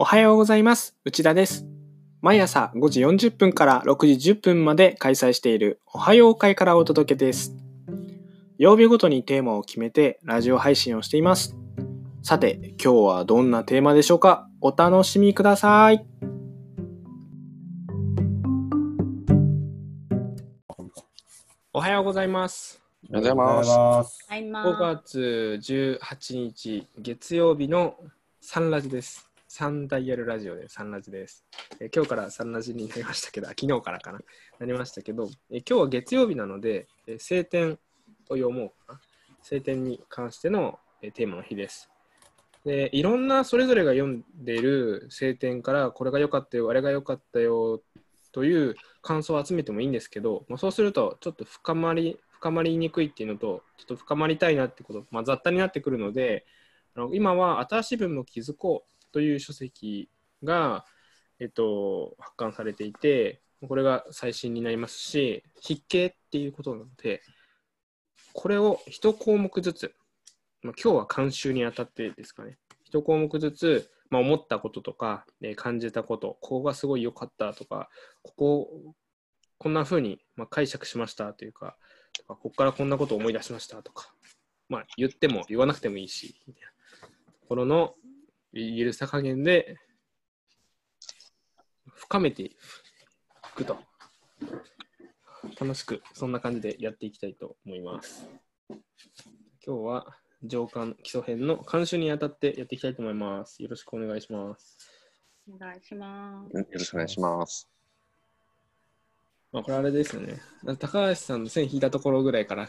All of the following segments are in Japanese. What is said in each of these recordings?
おはようございます。内田です。毎朝5時40分から6時10分まで開催しているおはよう会からお届けです。曜日ごとにテーマを決めてラジオ配信をしています。さて、今日はどんなテーマでしょうか？お楽しみください。おはようございます。おはようございます。はい、ま5あ、月18日月曜日のサンラジです。サンダイヤルラジオでサンラジです。えー今日からサンラジになりましたけど、昨日からかな、なりましたけど、えー今日は月曜日なので、えー晴天を読もうかな。晴天に関しての、えテーマの日です。で、いろんなそれぞれが読んでいる晴天から、これが良かったよ、あれが良かったよという感想を集めてもいいんですけど、まあ、そうするとちょっと深まり深まりにくいっていうのとちょっと深まりたいなってこと、まあ、雑多になってくるのであの今は新しい文も気づこうという書籍が、えっと、発刊されていてこれが最新になりますし筆形っていうことなのでこれを一項目ずつ、まあ、今日は監修にあたってですかね。一項目ずつ、まあ、思ったこととか、え感じたことここがすごい良かったとかこここんな風にま解釈しましたというかとかここからこんなことを思い出しましたとかまあ言っても言わなくてもいいしみたいなところのゆるさ加減で深めていくと楽しくそんな感じでやっていきたいと思います今日は上巻基礎編の監修にあたってやっていきたいと思いますよろしくお願いしますお願いします。よろしくお願いします。まあ、これあれですよね。高橋さんの線引いたところぐらいから、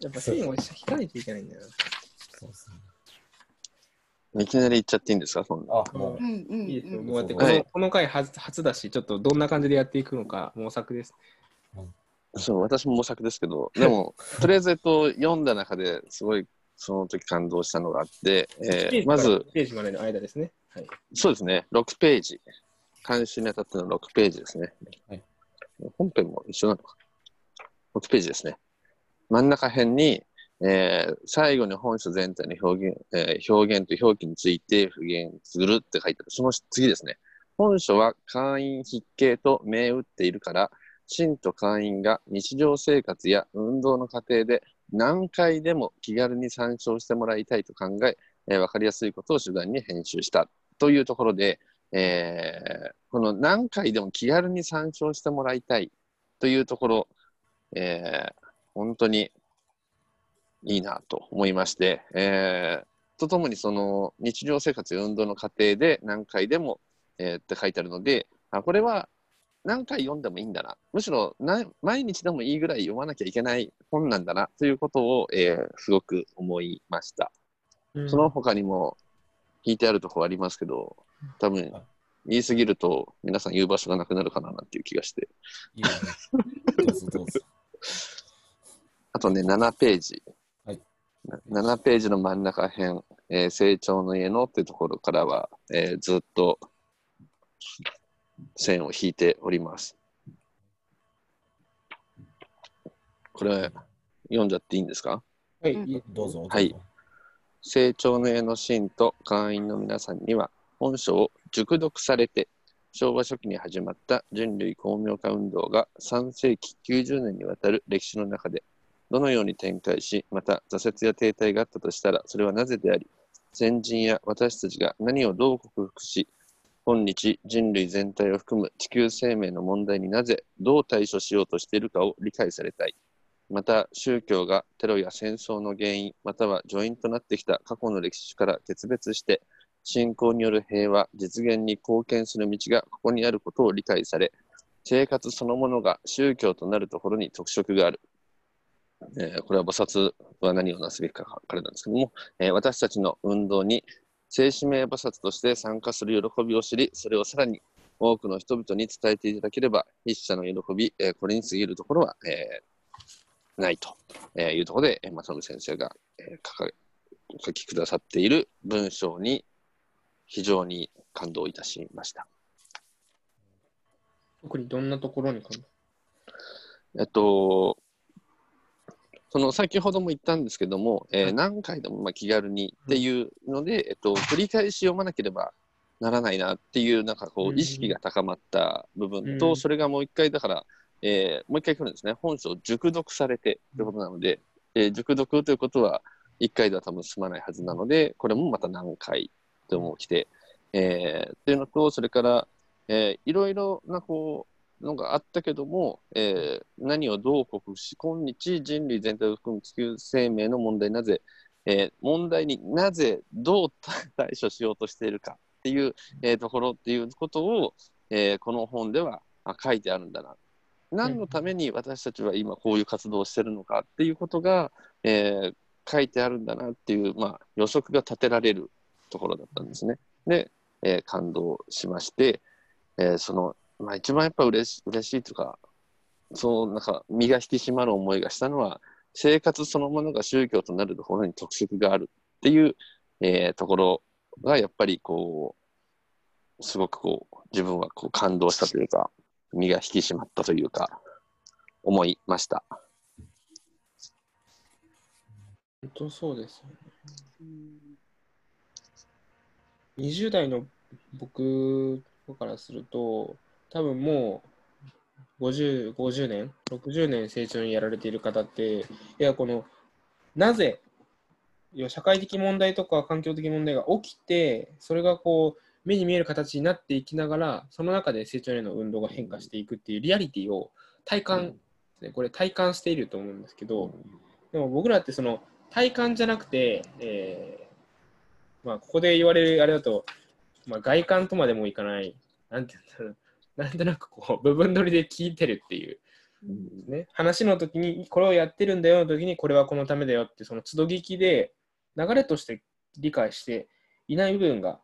やっぱ線を引かないといけないんだよそうですね。いきなり言っちゃっていいんですかそんな。あ、もうんうん、な。いいですよ。うんもうやって、この,、はいこの回初初だし、ちょっとどんな感じでやっていくのか模索です。そう、私も模索ですけど、でも、とりあえず、えっと、読んだ中ですごい、その時感動したのがあって、えーまず、1ページまでの間ですね。はい。そうですね、6ページ。監修にあたっての6ページですね。はい本編も一緒なのか。6ページですね。真ん中辺に、えー最後に本書全体の表現、えー表現と表記について復元するって書いてある。その次ですね。本書は会員筆形と銘打っているから、信と会員が日常生活や運動の過程で何回でも気軽に参照してもらいたいと考え、えーわかりやすいことを主眼に編集したというところで、えーこの何回でも気軽に参照してもらいたいというところ、えー本当にいいなと思いまして、えーとともにその日常生活や運動の過程で何回でも、えーって書いてあるので、あこれは何回読んでもいいんだな、むしろな毎日でもいいぐらい読まなきゃいけない本なんだなということを、えーすごく思いました。その他にも引いてあるところありますけど、多分言い過ぎると皆さん言う場所がなくなるかななんていう気がして。あとね、7ページ。はいな7ページの真ん中辺、えー成長の家のっていうところからは、えーずっと線を引いております。これ、読んじゃっていいんですか？はい。どうぞ。はい成長の絵の信と会員の皆さんには本書を熟読されて昭和初期に始まった人類公明化運動が3世紀90年にわたる歴史の中でどのように展開しまた挫折や停滞があったとしたらそれはなぜであり先人や私たちが何をどう克服し今日人類全体を含む地球生命の問題になぜどう対処しようとしているかを理解されたい。また宗教がテロや戦争の原因または助因となってきた過去の歴史から決別して信仰による平和実現に貢献する道がここにあることを理解され生活そのものが宗教となるところに特色がある、えーこれは菩薩は何をなすべきかからなんですけども、えー私たちの運動に聖使命菩薩として参加する喜びを知りそれをさらに多くの人々に伝えていただければ筆者の喜び、えーこれに過ぎるところは、えーないとえーいうところで、えー正信先生が、えー書きくださっている文章に非常に感動いたしました。特にどんなところにかえっと、その先ほども言ったんですけども、えーはい。何回でもまあ気軽にっていうので、えっと、繰り返し読まなければならないなっていう、なんかこう意識が高まった部分と、うん。それがもう一回、だから、えーもう一回来るんですね。本書を熟読されてということなので、えー熟読ということは、一回では多分済まないはずなので、これもまた何回でも来て、えーっていうのと、それから、えーいろいろなこうのがあったけども、えー何をどう克服し、今日人類全体を含む地球生命の問題なぜ、えー問題になぜどう対処しようとしているかっていう、えーところっていうことを、えーこの本では書いてあるんだな。何のために私たちは今こういう活動をしてるのかっていうことが、えー書いてあるんだなっていう、まあ、予測が立てられるところだったんですね。で、えー感動しまして、えーその、まあ、一番やっぱ嬉し嬉しいとか、そう、なんか、身が引き締まる思いがしたのは、生活そのものが宗教となるところに特色があるっていう、えーところが、やっぱりこう、すごくこう、自分はこう感動したというか、身が引き締まったというか、思いました。本当そうですよね。20代の僕からすると、多分もう50、50年、60年成長にやられている方って、いや、この、なぜ、社会的問題とか環境的問題が起きて、それがこう、目に見える形になっていきながら、その中で成長への運動が変化していくっていうリアリティを体感、ねこれ体感していると思うんですけど、でも僕らってその体感じゃなくて、えーまあ、ここで言われるあれだと、まあ、外観とまでもいかない、なんて言うんだろう、なんとなくこう部分取りで聞いてるっていう、ね、話の時にこれをやってるんだよの時にこれはこのためだよってその都度聞きで流れとして理解していない部分が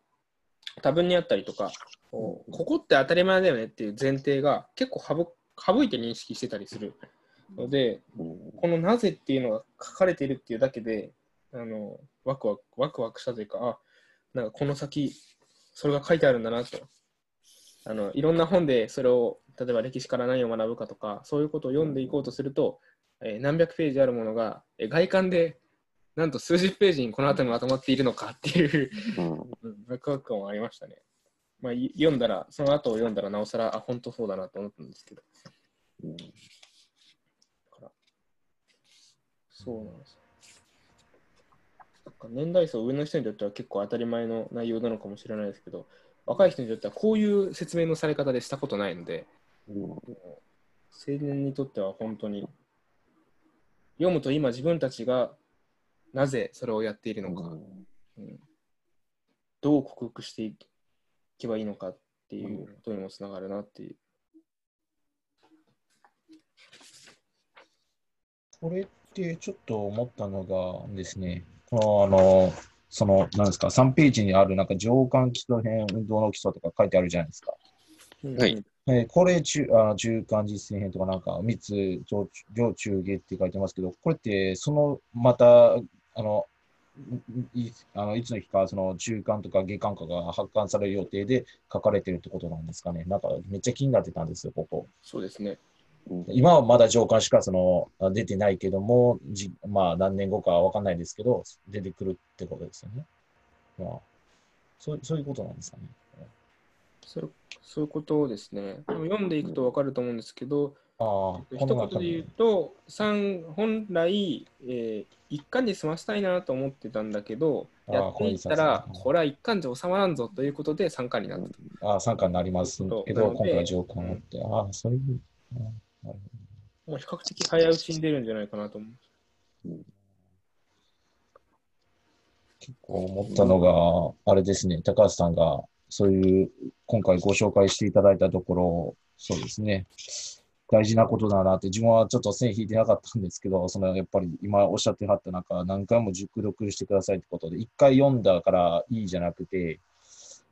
多分にあったりとか、こうここって当たり前だよねっていう前提が結構省省いて認識してたりするので、うん。このなぜっていうのが書かれているっていうだけで、あのワクワクワクワクしたというか、あなんかこの先、それが書いてあるんだなと。あのいろんな本でそれを、例えば歴史から何を学ぶかとか、そういうことを読んでいこうとすると、えー何百ページあるものが、えー外観でなんと数十ページにこの後にまとまっているのかっていう、ワクワク感はありましたね。まあ、い読んだら、その後を読んだらなおさら、あ、本当そうだなと思ったんですけど。うんからそうなんですよ。なんか年代層上の人にとっては結構当たり前の内容なのかもしれないですけど、若い人にとってはこういう説明のされ方でしたことないので、うん青年にとっては本当に読むと今自分たちがなぜそれをやっているのか、うんどう克服していけばいいのかっていうことにもつながるなっていう。これってちょっと思ったのがですね、あの、その、なんですか、3ページにあるなんか上巻基礎編、運動の基礎とか書いてあるじゃないですか。はいえーこれ中あ、中間実践編とかなんか3つ上、上中下って書いてますけど、これって、その、また、あの、いあのいつの日か、その中間とか下巻かが発刊される予定で書かれてるってことなんですかね。なんかめっちゃ気になってたんですよ、ここ。そうですね。うん今はまだ上巻しかそのあ出てないけども、じまあ何年後かは分かんないですけど、出てくるってことですよね。まあ、そうそういうことなんですかね。そうそういうことですね。でも読んでいくと分かると思うんですけど、ああ、一言で言うと、三本来、えー一巻で済ませたいなと思ってたんだけど、やっていったらこれは一巻じゃ収まらんぞということで三巻になった。ああ、参加になりますけど、今回は上巻をって、ああ、そういう、ああなるもう比較的早打ちに出るんじゃないかなと思う。結構思ったのが、あれですね、高橋さんが、そういう、今回ご紹介していただいたところ、そうですね、大事なことだなって、自分はちょっと線引いてなかったんですけど、そのやっぱり今おっしゃってはった、なんか何回も熟読してくださいってことで、一回読んだからいいじゃなくて、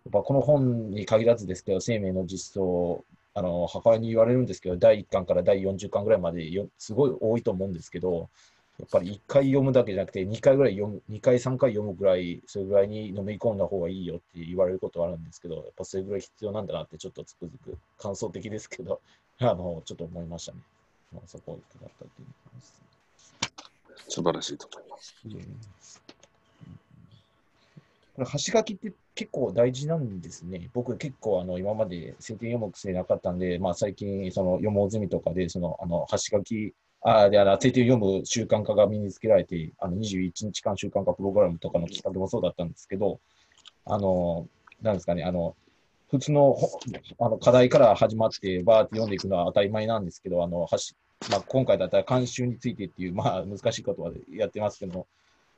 やっぱこの本に限らずですけど、生命の実相、あの母親に言われるんですけど、第1巻から第40巻ぐらいまでよすごい多いと思うんですけど、やっぱり1回読むだけじゃなくて、2回ぐらい読む、2回、3回読むぐらい、それぐらいに飲み込んだ方がいいよって言われることはあるんですけど、やっぱそれぐらい必要なんだなって、ちょっとつくづく感想的ですけど、あの、ちょっと思いましたね。まあ、そこを伺ったっていう感じです。素晴らしいと思います。これ、橋書きって結構大事なんですね。僕結構あの今まで聖典読む癖なかったんで、まあ最近その読もう済みとかで、そのあの橋書き、あであの聖典読む習慣化が身につけられて、あの21日間習慣化プログラムとかの企画もそうだったんですけど、あの、なんですかね、あの、普通のあの課題から始まって、バーって読んでいくのは当たり前なんですけど、あの、はしまあ、今回だったら慣習についてっていう、まあ難しいことはやってますけど、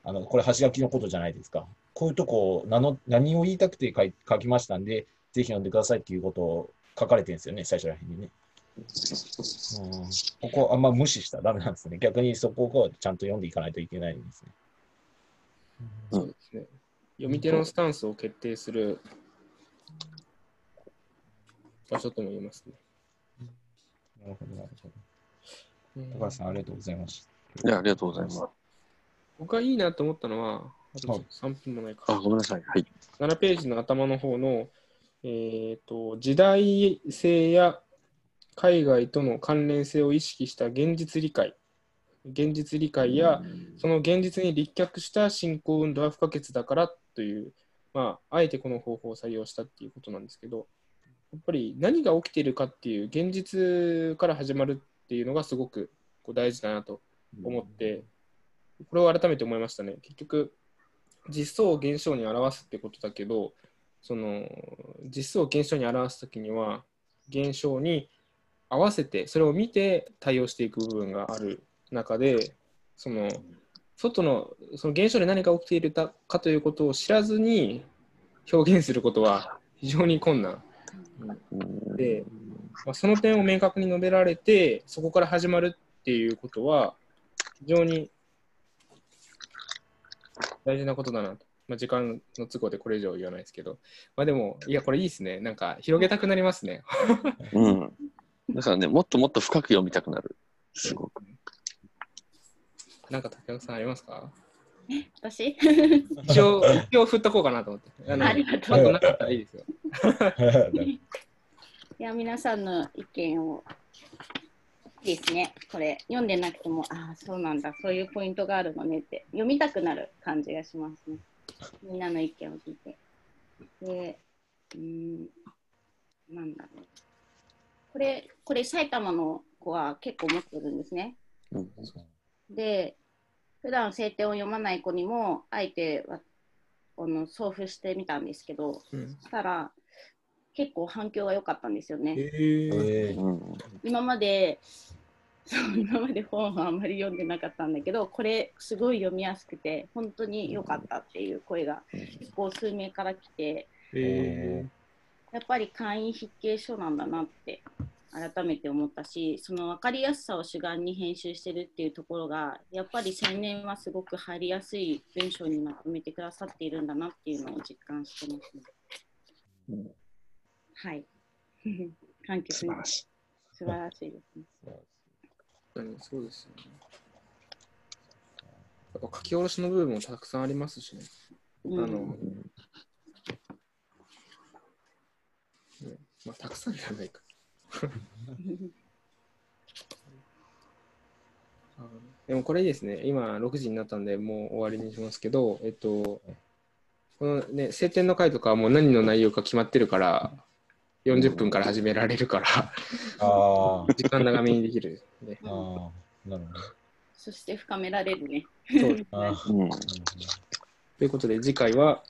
あの、これ、橋書きのことじゃないですか。こういうとこ、なの何を言いたくて書い書きましたんで、ぜひ読んでくださいっていうことを書かれてるんですよね、最初らへんにね。うん、ここ、あんま無視したらダメなんですね。逆にそこをちゃんと読んでいかないといけないんですね。うんそうですね。読み手のスタンスを決定する場所とも言えますね。なるほど、なるほうんど。高橋さん、ありがとうございましいや、ありがとうございます。僕がいいなと思ったのは、あとはい3分もないか。あ、ごめんなさい。はい。7ページの頭の方の、えー、と時代性や海外との関連性を意識した現実理解現実理解やその現実に立脚した信仰運動は不可欠だからという、まあ、あえてこの方法を採用したっていうことなんですけどやっぱり何が起きているかっていう現実から始まるっていうのがすごくこう大事だなと思って、これを改めて思いましたね。結局、実相を現象に表すってことだけど、その実相を現象に表すときには、現象に合わせて、それを見て対応していく部分がある中で、その外のその現象で何が起きているかということを知らずに表現することは非常に困難で、まあ、その点を明確に述べられて、そこから始まるっていうことは、非常に大事なことだなと。まあ、時間の都合でこれ以上言わないですけど、まあでも、いや、これいいですね。なんか、広げたくなりますね。うん。だからね、もっともっと深く読みたくなる。すごく。なんか、竹岡さんありますか？私？一応、一応振っとこうかなと思って。あのありがとうあとなかったらいいですよ。いや、皆さんの意見を、ですね。これ、読んでなくても、ああ、そうなんだ、そういうポイントがあるのねって、読みたくなる感じがしますね。みんなの意見を聞いて。で、うーん、なんだろう。これ、これ、埼玉の子は結構持ってるんですね。うんで、普段聖典を読まない子にも、あえてわあの送付してみたんですけど、うん、そしたら、結構反響が良かったんですよね。えー、今まで、そう今まで本はあんまり読んでなかったんだけど、これすごい読みやすくて、本当に良かったっていう声が結構数名から来て、えやっぱり会員筆記書なんだなって改めて思ったし、その分かりやすさを主眼に編集してるっていうところが、やっぱり青年はすごく入りやすい文章にまとめてくださっているんだなっていうのを実感してますね。うんはい。環境素晴らしい。素晴らしいですね。ー、そうですよね。やっぱ書き下ろしの部分もたくさんありますしね。うんあの、ねまあ、たくさんじゃないか。でもこれいいですね。今6時になったんで、もう終わりにしますけど、えっと、このね、晴天の回とかはもう何の内容か決まってるから、40分から始められるから、あー時間長めにできる、ね。あー、なるほど。そして深められるね。そう。ということで、次回は、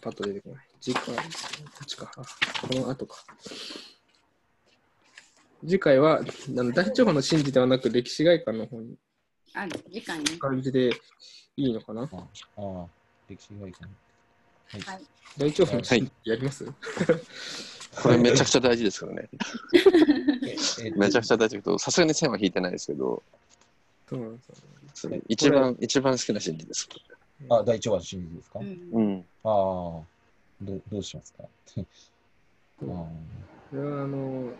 パッと出てこない。次回、こっちか。あこの後か。次回は、あの大長派の神事ではなく、歴史外観の方にあ、次回ね。感じでいいのかな？ああ、歴史がはい。大長派の神事やります、これめちゃくちゃ大事ですからね。え めちゃくちゃ大事だけど、さすがに線は引いてないですけど、そうなんですよね一番、一番好きな心理です。あ、第一話の真理ですか、あうんうん。あ、どうどうしますか？あれはあの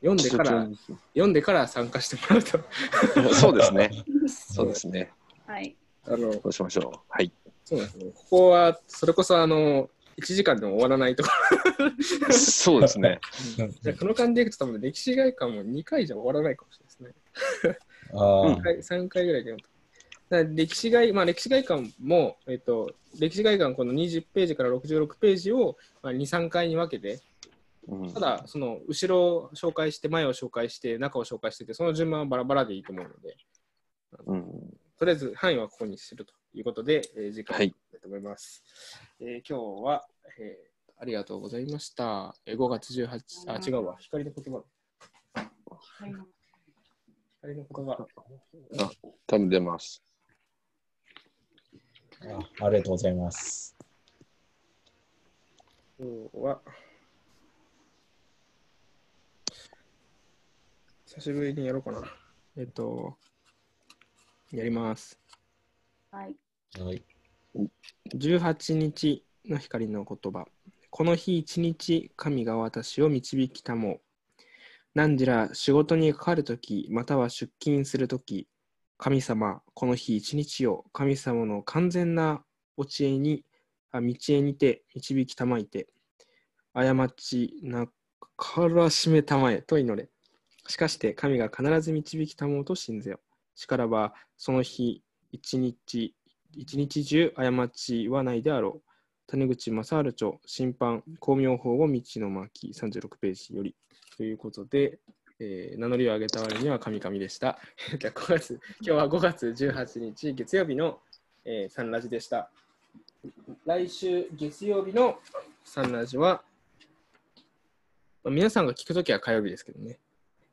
読んでから、読んでから参加してもらうと、そうですね。そうですね。はい。あの、そうしましょう。はい。そうなんですね。ここは、それこそ、あの、1時間でも終わらないとこそうですね。ろ。この感じでいくと多分歴史外観も2回じゃ終わらないかもしれないですね。あうん3回 ,3 回ぐらいで読むと。だ歴史外、まあ、歴史外観も、えっと、歴史外観この20ページから66ページを、まあ、2、3回に分けて、うんただ、その後ろを紹介して、前を紹介して、中を紹介してて、その順番はバラバラでいいと思うので、うんとりあえず範囲はここにするということで、えー、次回はいいきたいと思います。えー今日は、えーありがとうございました。えー5月18、あ、違うわ、光の言葉。光の言葉。多分出ます。あありがとうございます。今日は、久しぶりにやろうかな。えっと、やります。はい。はい。18日の光の言葉。この日一日、神が私を導きたもう。何時ら仕事にかかるとき、または出勤するとき、神様、この日一日を神様の完全なお知恵に、あ道へにて導きたまいて、過ちなからしめたまえと祈れ。しかして神が必ず導きたもうと信ぜよ。しからば、その日一日、一日中過ちはないであろう。谷口正治著、審判、光明法を道の巻36ページより。ということで、えー名乗りを上げた割には神々でした。じゃあ5月今日は5月18日月曜日の、えーサンラジでした。来週月曜日のサンラジは、まあ皆さんが聞くときは火曜日ですけどね。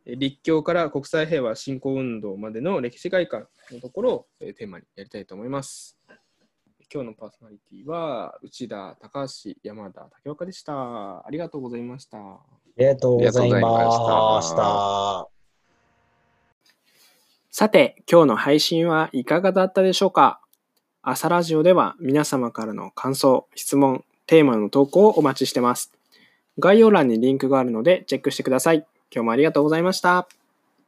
えー立教から国際平和振興運動までの歴史外観のところを、えーテーマにやりたいと思います。今日のパーソナリティは内田、高橋、山田、竹岡でした。ありがとうございました。ありがとうございました。さて、今日の配信はいかがだったでしょうか？朝ラジオでは皆様からの感想、質問、テーマの投稿をお待ちしてます。概要欄にリンクがあるのでチェックしてください。今日もありがとうございました。